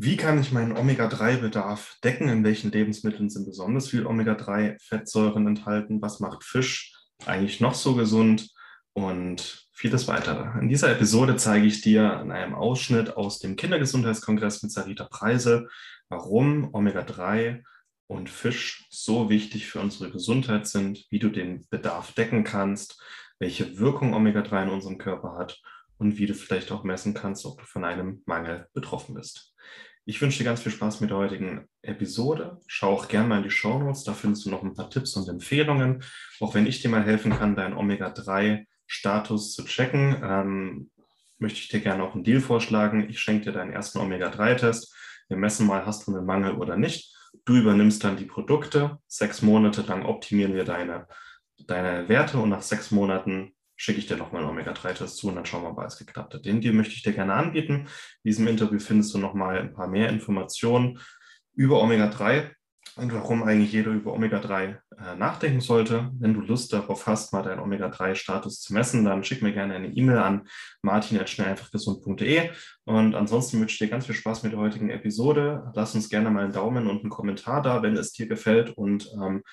Wie kann ich meinen Omega-3-Bedarf decken? In welchen Lebensmitteln sind besonders viel Omega-3-Fettsäuren enthalten? Was macht Fisch eigentlich noch so gesund? Und vieles weitere. In dieser Episode zeige ich dir in einem Ausschnitt aus dem Kindergesundheitskongress mit Sarita Preise, warum Omega-3 und Fisch so wichtig für unsere Gesundheit sind, wie du den Bedarf decken kannst, welche Wirkung Omega-3 in unserem Körper hat und wie du vielleicht auch messen kannst, ob du von einem Mangel betroffen bist. Ich wünsche dir ganz viel Spaß mit der heutigen Episode. Schau auch gerne mal in die Show Notes, da findest du noch ein paar Tipps und Empfehlungen. Auch wenn ich dir mal helfen kann, deinen Omega-3-Status zu checken, ähm, möchte ich dir gerne auch einen Deal vorschlagen. Ich schenke dir deinen ersten Omega-3-Test. Wir messen mal, hast du einen Mangel oder nicht. Du übernimmst dann die Produkte. Sechs Monate lang optimieren wir deine, deine Werte und nach sechs Monaten schicke ich dir nochmal einen Omega-3-Test zu und dann schauen wir, ob alles geklappt hat. Den Deal möchte ich dir gerne anbieten. In diesem Interview findest du nochmal ein paar mehr Informationen über Omega-3 und warum eigentlich jeder über Omega-3 äh, nachdenken sollte. Wenn du Lust darauf hast, mal deinen Omega-3-Status zu messen, dann schick mir gerne eine E-Mail an martin.schnelleinfachgesund.de und ansonsten wünsche ich dir ganz viel Spaß mit der heutigen Episode. Lass uns gerne mal einen Daumen und einen Kommentar da, wenn es dir gefällt und ähm,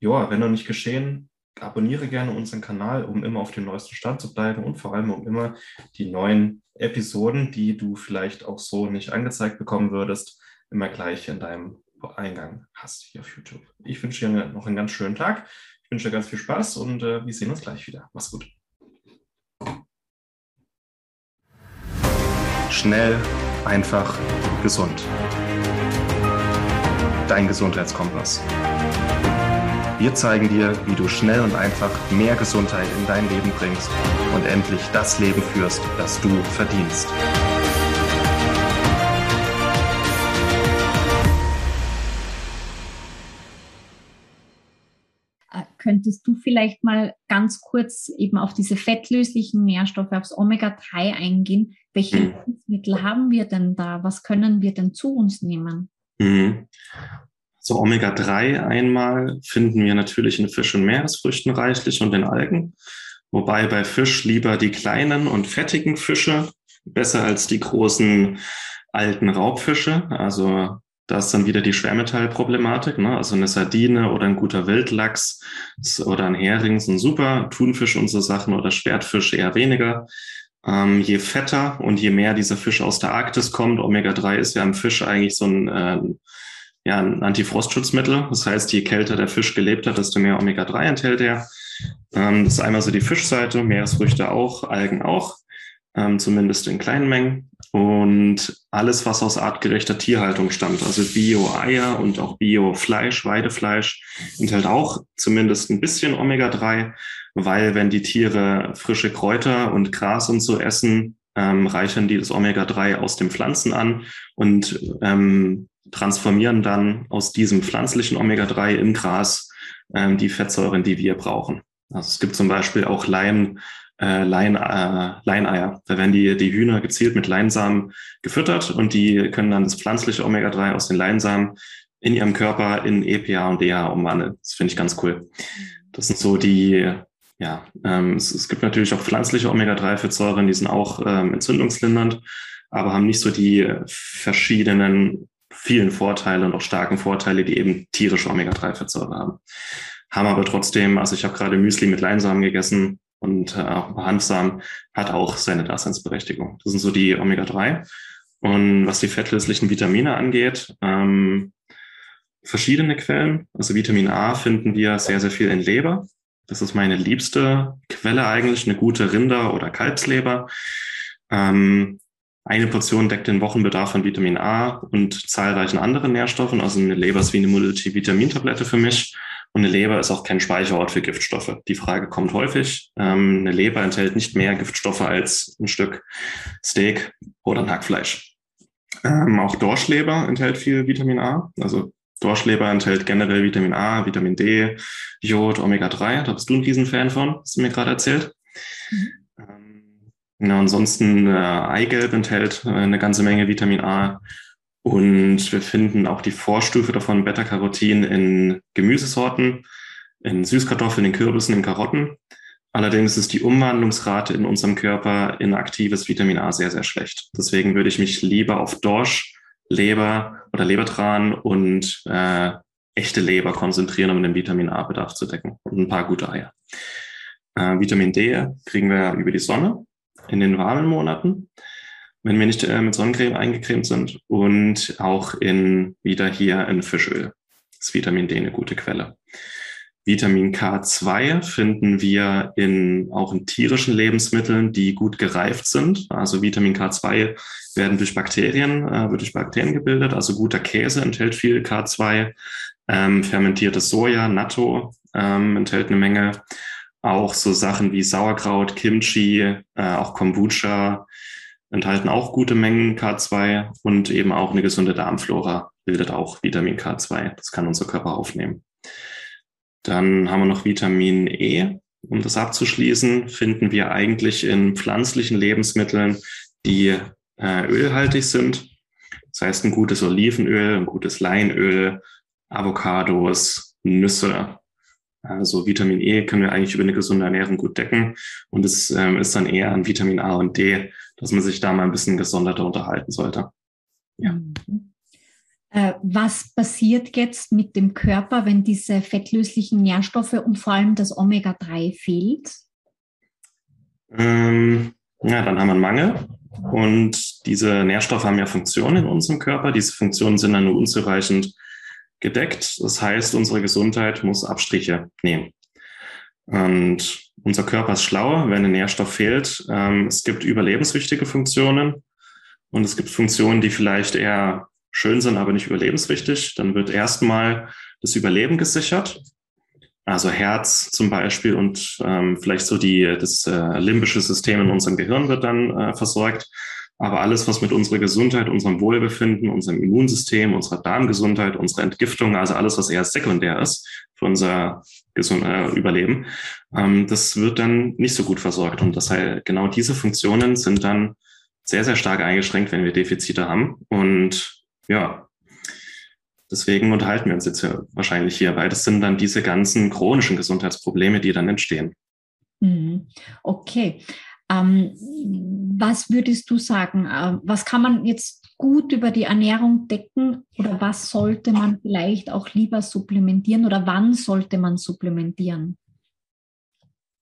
ja, wenn noch nicht geschehen, abonniere gerne unseren Kanal, um immer auf dem neuesten Stand zu bleiben und vor allem um immer die neuen Episoden, die du vielleicht auch so nicht angezeigt bekommen würdest, immer gleich in deinem Eingang hast hier auf YouTube. Ich wünsche dir noch einen ganz schönen Tag. Ich wünsche dir ganz viel Spaß und äh, wir sehen uns gleich wieder. Mach's gut. Schnell, einfach, gesund. Dein Gesundheitskompass. Wir zeigen dir, wie du schnell und einfach mehr Gesundheit in dein Leben bringst und endlich das Leben führst, das du verdienst. Äh, könntest du vielleicht mal ganz kurz eben auf diese fettlöslichen Nährstoffe, aufs Omega-3 eingehen? Welche mhm. Lebensmittel haben wir denn da? Was können wir denn zu uns nehmen? So Omega-3 einmal finden wir natürlich in Fisch- und Meeresfrüchten reichlich und in Algen. Wobei bei Fisch lieber die kleinen und fettigen Fische besser als die großen alten Raubfische. Also da ist dann wieder die Schwermetallproblematik. Ne? Also eine Sardine oder ein guter Wildlachs oder ein Hering sind super. Thunfisch und so Sachen oder Schwertfisch eher weniger. Ähm, je fetter und je mehr dieser Fisch aus der Arktis kommt, Omega-3 ist ja im Fisch eigentlich so ein äh, ja, ein Antifrostschutzmittel. Das heißt, je kälter der Fisch gelebt hat, desto mehr Omega-3 enthält er. Ähm, das ist einmal so die Fischseite, Meeresfrüchte auch, Algen auch, ähm, zumindest in kleinen Mengen. Und alles, was aus artgerechter Tierhaltung stammt, also Bio-Eier und auch Bio-Fleisch, Weidefleisch, enthält auch zumindest ein bisschen Omega-3, weil wenn die Tiere frische Kräuter und Gras und so essen, ähm, reichern die das Omega-3 aus den Pflanzen an und ähm, transformieren dann aus diesem pflanzlichen Omega-3 im Gras ähm, die Fettsäuren, die wir brauchen. Also es gibt zum Beispiel auch Lein, äh, Lein, äh, Leineier. Da werden die, die Hühner gezielt mit Leinsamen gefüttert und die können dann das pflanzliche Omega-3 aus den Leinsamen in ihrem Körper in EPA und DHA umwandeln. Das finde ich ganz cool. Das sind so die, ja, ähm, es, es gibt natürlich auch pflanzliche Omega-3-Fettsäuren, die sind auch ähm, entzündungslindernd, aber haben nicht so die verschiedenen vielen Vorteile und auch starken Vorteile, die eben tierische Omega-3-Fettsäure haben. Haben aber trotzdem, also ich habe gerade Müsli mit Leinsamen gegessen und äh, auch Hanfsamen, hat auch seine Daseinsberechtigung. Das sind so die Omega-3. Und was die fettlöslichen Vitamine angeht, ähm, verschiedene Quellen. Also Vitamin A finden wir sehr, sehr viel in Leber. Das ist meine liebste Quelle eigentlich, eine gute Rinder- oder Kalbsleber. Ähm, eine Portion deckt den Wochenbedarf an Vitamin A und zahlreichen anderen Nährstoffen. Also eine Leber ist wie eine Multivitamintablette für mich. Und eine Leber ist auch kein Speicherort für Giftstoffe. Die Frage kommt häufig. Ähm, eine Leber enthält nicht mehr Giftstoffe als ein Stück Steak oder ein Hackfleisch. Ähm, auch Dorschleber enthält viel Vitamin A. Also Dorschleber enthält generell Vitamin A, Vitamin D, Jod, Omega-3. Da bist du ein Riesenfan von, hast du mir gerade erzählt. Mhm. Ja, ansonsten äh, Eigelb enthält äh, eine ganze Menge Vitamin A. Und wir finden auch die Vorstufe davon, Beta-Carotin, in Gemüsesorten, in Süßkartoffeln, in Kürbissen, in Karotten. Allerdings ist die Umwandlungsrate in unserem Körper in aktives Vitamin A sehr, sehr schlecht. Deswegen würde ich mich lieber auf Dorsch Leber oder Lebertran und äh, echte Leber konzentrieren, um den Vitamin A-Bedarf zu decken und ein paar gute Eier. Äh, Vitamin D kriegen wir über die Sonne in den warmen Monaten, wenn wir nicht äh, mit Sonnencreme eingecremt sind und auch in wieder hier in Fischöl. Ist Vitamin D eine gute Quelle. Vitamin K2 finden wir in, auch in tierischen Lebensmitteln, die gut gereift sind. Also Vitamin K2 werden durch Bakterien, äh, wird durch Bakterien gebildet. Also guter Käse enthält viel K2. Ähm, fermentiertes Soja, Natto ähm, enthält eine Menge. Auch so Sachen wie Sauerkraut, Kimchi, äh, auch Kombucha enthalten auch gute Mengen K2 und eben auch eine gesunde Darmflora bildet auch Vitamin K2. Das kann unser Körper aufnehmen. Dann haben wir noch Vitamin E. Um das abzuschließen, finden wir eigentlich in pflanzlichen Lebensmitteln, die äh, ölhaltig sind. Das heißt, ein gutes Olivenöl, ein gutes Leinöl, Avocados, Nüsse. Also Vitamin E können wir eigentlich über eine gesunde Ernährung gut decken. Und es ähm, ist dann eher an Vitamin A und D, dass man sich da mal ein bisschen gesonderter unterhalten sollte. Ja. Mhm. Äh, was passiert jetzt mit dem Körper, wenn diese fettlöslichen Nährstoffe und vor allem das Omega-3 fehlt? Ähm, ja, dann haben wir einen Mangel. Und diese Nährstoffe haben ja Funktionen in unserem Körper. Diese Funktionen sind dann nur unzureichend gedeckt. Das heißt, unsere Gesundheit muss Abstriche nehmen. Und unser Körper ist schlauer, wenn ein Nährstoff fehlt. Ähm, es gibt überlebenswichtige Funktionen und es gibt Funktionen, die vielleicht eher schön sind, aber nicht überlebenswichtig. Dann wird erstmal das Überleben gesichert. Also Herz zum Beispiel und ähm, vielleicht so die, das äh, limbische System in unserem Gehirn wird dann äh, versorgt. Aber alles, was mit unserer Gesundheit, unserem Wohlbefinden, unserem Immunsystem, unserer Darmgesundheit, unserer Entgiftung, also alles, was eher sekundär ist für unser Gesund äh, Überleben, ähm, das wird dann nicht so gut versorgt. Und das heißt, genau diese Funktionen sind dann sehr, sehr stark eingeschränkt, wenn wir Defizite haben. Und ja, deswegen unterhalten wir uns jetzt ja wahrscheinlich hier, weil das sind dann diese ganzen chronischen Gesundheitsprobleme, die dann entstehen. Mhm. Okay. Ähm, was würdest du sagen? Äh, was kann man jetzt gut über die Ernährung decken oder was sollte man vielleicht auch lieber supplementieren oder wann sollte man supplementieren?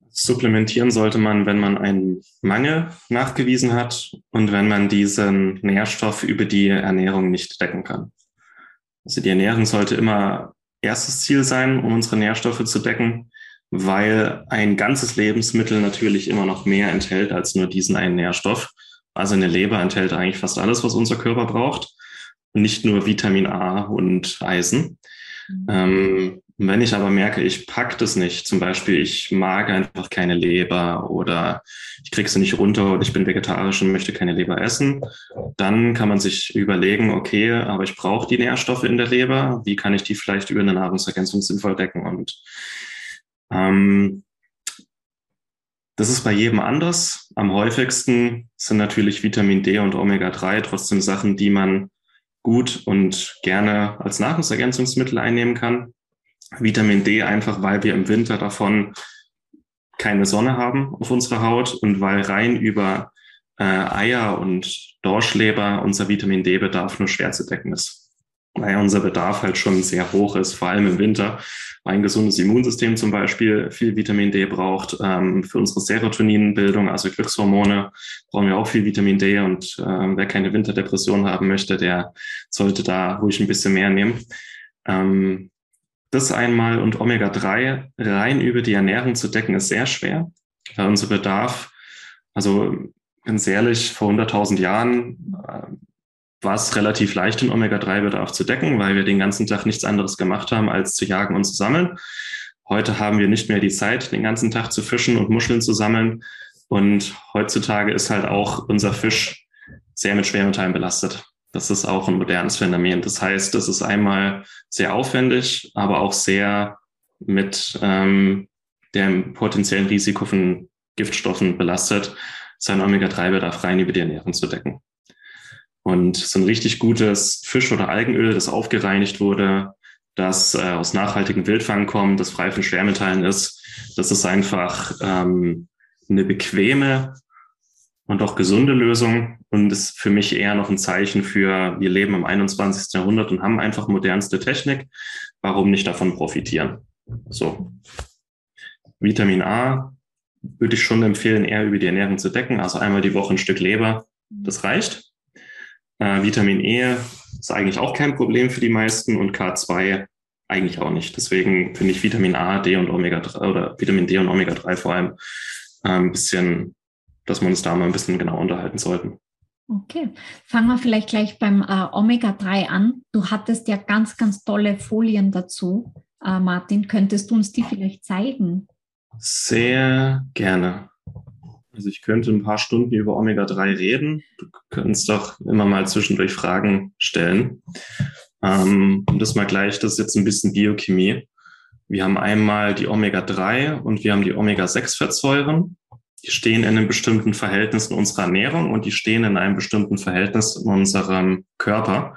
Supplementieren sollte man, wenn man einen Mangel nachgewiesen hat und wenn man diesen Nährstoff über die Ernährung nicht decken kann. Also die Ernährung sollte immer erstes Ziel sein, um unsere Nährstoffe zu decken, weil ein ganzes Lebensmittel natürlich immer noch mehr enthält als nur diesen einen Nährstoff. Also eine Leber enthält eigentlich fast alles, was unser Körper braucht, nicht nur Vitamin A und Eisen. Mhm. Ähm, wenn ich aber merke, ich pack das nicht, zum Beispiel, ich mag einfach keine Leber oder ich krieg sie nicht runter oder ich bin vegetarisch und möchte keine Leber essen, dann kann man sich überlegen, okay, aber ich brauche die Nährstoffe in der Leber, wie kann ich die vielleicht über eine Nahrungsergänzung sinnvoll decken? Und ähm, das ist bei jedem anders. Am häufigsten sind natürlich Vitamin D und Omega-3 trotzdem Sachen, die man gut und gerne als Nahrungsergänzungsmittel einnehmen kann. Vitamin D einfach, weil wir im Winter davon keine Sonne haben auf unserer Haut und weil rein über äh, Eier und Dorschleber unser Vitamin D-Bedarf nur schwer zu decken ist. Weil unser Bedarf halt schon sehr hoch ist, vor allem im Winter. Ein gesundes Immunsystem zum Beispiel viel Vitamin D braucht. Ähm, für unsere Serotoninbildung, also Glückshormone, brauchen wir auch viel Vitamin D. Und äh, wer keine Winterdepression haben möchte, der sollte da ruhig ein bisschen mehr nehmen. Ähm, das einmal und Omega-3 rein über die Ernährung zu decken, ist sehr schwer, weil unser Bedarf, also ganz ehrlich, vor 100.000 Jahren äh, war es relativ leicht, den Omega-3-Bedarf zu decken, weil wir den ganzen Tag nichts anderes gemacht haben, als zu jagen und zu sammeln. Heute haben wir nicht mehr die Zeit, den ganzen Tag zu fischen und Muscheln zu sammeln. Und heutzutage ist halt auch unser Fisch sehr mit Schwermetallen belastet. Das ist auch ein modernes Phänomen. Das heißt, das ist einmal sehr aufwendig, aber auch sehr mit ähm, dem potenziellen Risiko von Giftstoffen belastet, seinen Omega-3-Bedarf rein über die Ernährung zu decken. Und so ein richtig gutes Fisch- oder Algenöl, das aufgereinigt wurde, das äh, aus nachhaltigem Wildfang kommt, das frei von Schwermetallen ist, das ist einfach ähm, eine bequeme und auch gesunde Lösung und ist für mich eher noch ein Zeichen für, wir leben im 21. Jahrhundert und haben einfach modernste Technik. Warum nicht davon profitieren? So. Vitamin A würde ich schon empfehlen, eher über die Ernährung zu decken. Also einmal die Woche ein Stück Leber, das reicht. Äh, Vitamin E ist eigentlich auch kein Problem für die meisten und K2 eigentlich auch nicht. Deswegen finde ich Vitamin A, D und Omega 3 oder Vitamin D und Omega 3 vor allem äh, ein bisschen, dass wir uns da mal ein bisschen genau unterhalten sollten. Okay, fangen wir vielleicht gleich beim äh, Omega 3 an. Du hattest ja ganz, ganz tolle Folien dazu. Äh, Martin, könntest du uns die vielleicht zeigen? Sehr gerne. Also ich könnte ein paar Stunden über Omega-3 reden. Du könntest doch immer mal zwischendurch Fragen stellen. Ähm, und das mal gleich, das ist jetzt ein bisschen Biochemie. Wir haben einmal die Omega-3 und wir haben die Omega-6-Fettsäuren. Die stehen in einem bestimmten Verhältnis in unserer Ernährung und die stehen in einem bestimmten Verhältnis in unserem Körper.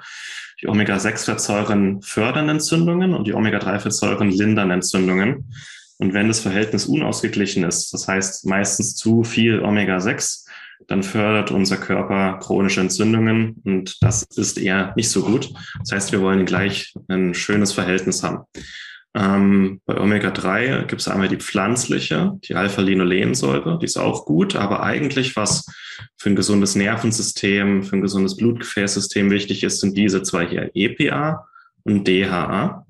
Die Omega-6-Fettsäuren fördern Entzündungen und die Omega-3-Fettsäuren lindern Entzündungen. Und wenn das Verhältnis unausgeglichen ist, das heißt meistens zu viel Omega-6, dann fördert unser Körper chronische Entzündungen und das ist eher nicht so gut. Das heißt, wir wollen gleich ein schönes Verhältnis haben. Ähm, bei Omega-3 gibt es einmal die pflanzliche, die Alpha-Linolensäure, die ist auch gut, aber eigentlich was für ein gesundes Nervensystem, für ein gesundes Blutgefäßsystem wichtig ist, sind diese zwei hier, EPA und DHA.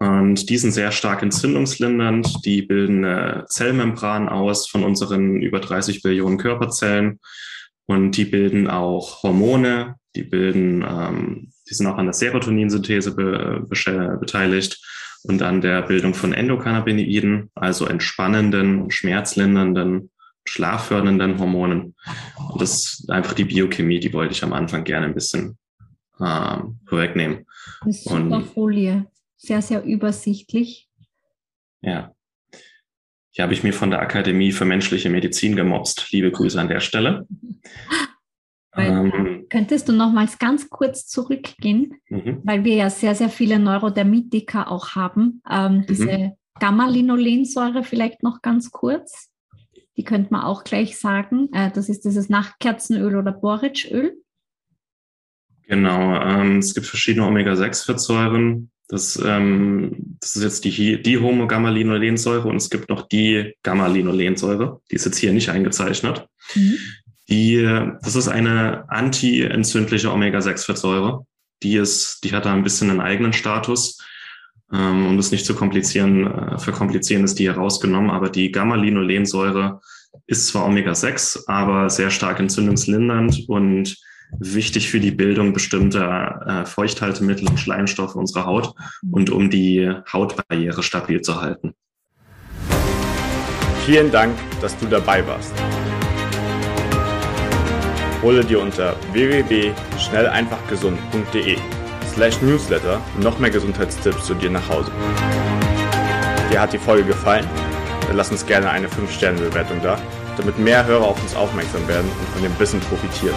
Und die sind sehr stark entzündungslindernd. Die bilden eine Zellmembran aus von unseren über 30 Billionen Körperzellen. Und die bilden auch Hormone. Die bilden, ähm, die sind auch an der Serotoninsynthese be be beteiligt und an der Bildung von Endokannabinoiden, also entspannenden, schmerzlindernden, schlaffördernden Hormonen. Und das ist einfach die Biochemie, die wollte ich am Anfang gerne ein bisschen ähm, vorwegnehmen. Ist super Folie sehr, sehr übersichtlich. Ja. Hier habe ich mir von der Akademie für menschliche Medizin gemobst. Liebe Grüße an der Stelle. Ähm, könntest du nochmals ganz kurz zurückgehen, mhm. weil wir ja sehr, sehr viele Neurodermitiker auch haben. Ähm, mhm. diese mhm. Gamma-Linolensäure vielleicht noch ganz kurz. Die könnte man auch gleich sagen. Äh, das ist dieses Nachtkerzenöl oder Borage-Öl. Genau. Ähm, es gibt verschiedene Omega-6-Fettsäuren. Das, ähm, das ist jetzt die, die Homogamma-Linolensäure und es gibt noch die Gamma-Linolensäure. Die ist jetzt hier nicht eingezeichnet. Mhm. Die, das ist eine anti-entzündliche Omega-6-Fettsäure. Die ist, die hat da ein bisschen einen eigenen Status. Ähm, um das nicht zu komplizieren, äh, verkomplizieren ist die hier rausgenommen. Aber die Gamma-Linolensäure ist zwar Omega-6, aber sehr stark entzündungslindernd und wichtig für die Bildung bestimmter äh, Feuchthaltemittel und Schleimstoffe unserer Haut und um die Hautbarriere stabil zu halten. Vielen Dank, dass du dabei warst. Hole dir unter www.schnelleinfachgesund.de slash newsletter noch mehr Gesundheitstipps zu dir nach Hause. Dir hat die Folge gefallen? Dann lass uns gerne eine 5-Sterne-Bewertung da, damit mehr Hörer auf uns aufmerksam werden und von dem Wissen profitieren.